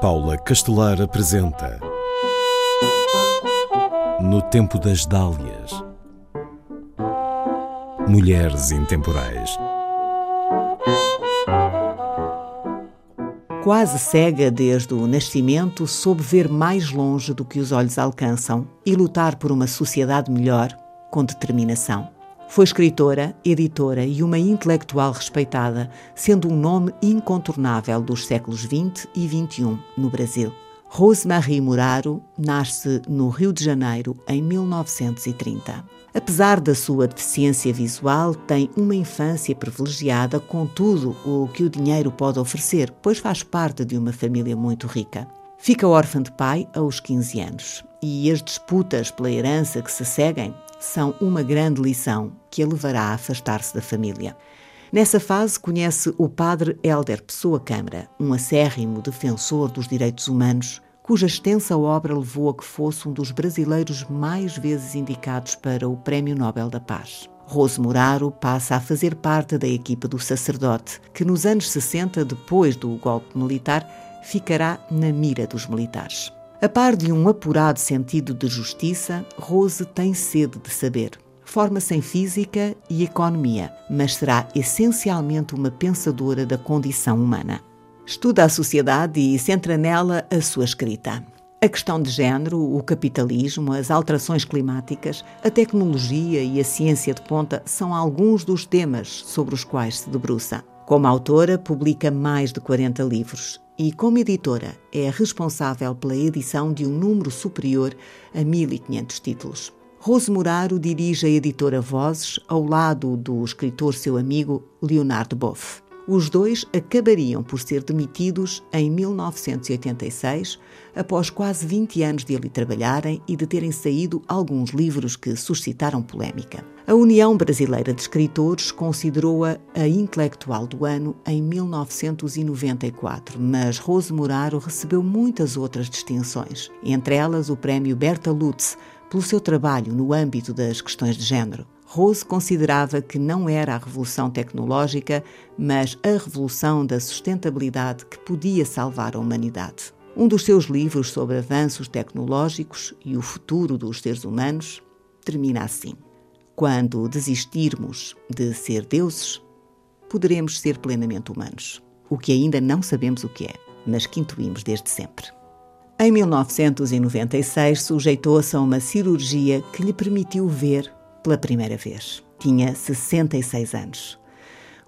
Paula Castelar apresenta No Tempo das Dálias Mulheres Intemporais Quase cega desde o nascimento, soube ver mais longe do que os olhos alcançam e lutar por uma sociedade melhor com determinação. Foi escritora, editora e uma intelectual respeitada, sendo um nome incontornável dos séculos XX e XXI no Brasil. Rosemarie Muraro nasce no Rio de Janeiro em 1930. Apesar da sua deficiência visual, tem uma infância privilegiada com tudo o que o dinheiro pode oferecer, pois faz parte de uma família muito rica. Fica órfã de pai aos 15 anos e as disputas pela herança que se seguem são uma grande lição que a levará a afastar-se da família. Nessa fase, conhece o padre Helder Pessoa Câmara, um acérrimo defensor dos direitos humanos, cuja extensa obra levou a que fosse um dos brasileiros mais vezes indicados para o Prémio Nobel da Paz. Rose Muraro passa a fazer parte da equipa do sacerdote, que nos anos 60, depois do golpe militar, ficará na mira dos militares. A par de um apurado sentido de justiça, Rose tem sede de saber. Forma-se em física e economia, mas será essencialmente uma pensadora da condição humana. Estuda a sociedade e centra nela a sua escrita. A questão de género, o capitalismo, as alterações climáticas, a tecnologia e a ciência de ponta são alguns dos temas sobre os quais se debruça. Como autora, publica mais de 40 livros e, como editora, é responsável pela edição de um número superior a 1.500 títulos. Rose Muraro dirige a editora Vozes ao lado do escritor seu amigo Leonardo Boff. Os dois acabariam por ser demitidos em 1986, após quase 20 anos de ali trabalharem e de terem saído alguns livros que suscitaram polémica. A União Brasileira de Escritores considerou-a a intelectual do ano em 1994, mas Rose Muraro recebeu muitas outras distinções, entre elas o Prémio Berta Lutz, pelo seu trabalho no âmbito das questões de género. Rose considerava que não era a revolução tecnológica, mas a revolução da sustentabilidade que podia salvar a humanidade. Um dos seus livros sobre avanços tecnológicos e o futuro dos seres humanos termina assim: Quando desistirmos de ser deuses, poderemos ser plenamente humanos, o que ainda não sabemos o que é, mas que intuímos desde sempre. Em 1996, sujeitou-se a uma cirurgia que lhe permitiu ver pela primeira vez. Tinha 66 anos.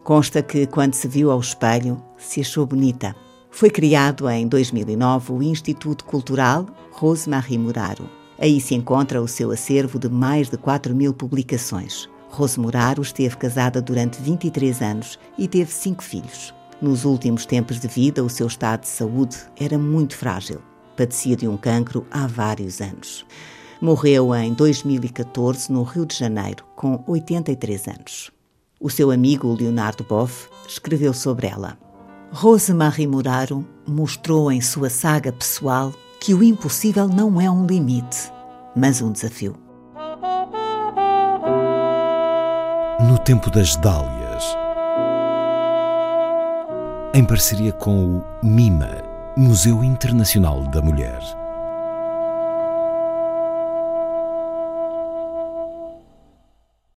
Consta que, quando se viu ao espelho, se achou bonita. Foi criado em 2009 o Instituto Cultural Rosemarie Muraro. Aí se encontra o seu acervo de mais de 4 mil publicações. Rose Muraro esteve casada durante 23 anos e teve cinco filhos. Nos últimos tempos de vida, o seu estado de saúde era muito frágil. Padecia de um cancro há vários anos. Morreu em 2014 no Rio de Janeiro, com 83 anos. O seu amigo Leonardo Boff escreveu sobre ela. Rosemarie Muraro mostrou em sua saga pessoal que o impossível não é um limite, mas um desafio. No Tempo das Dálias Em parceria com o MIMA, Museu Internacional da Mulher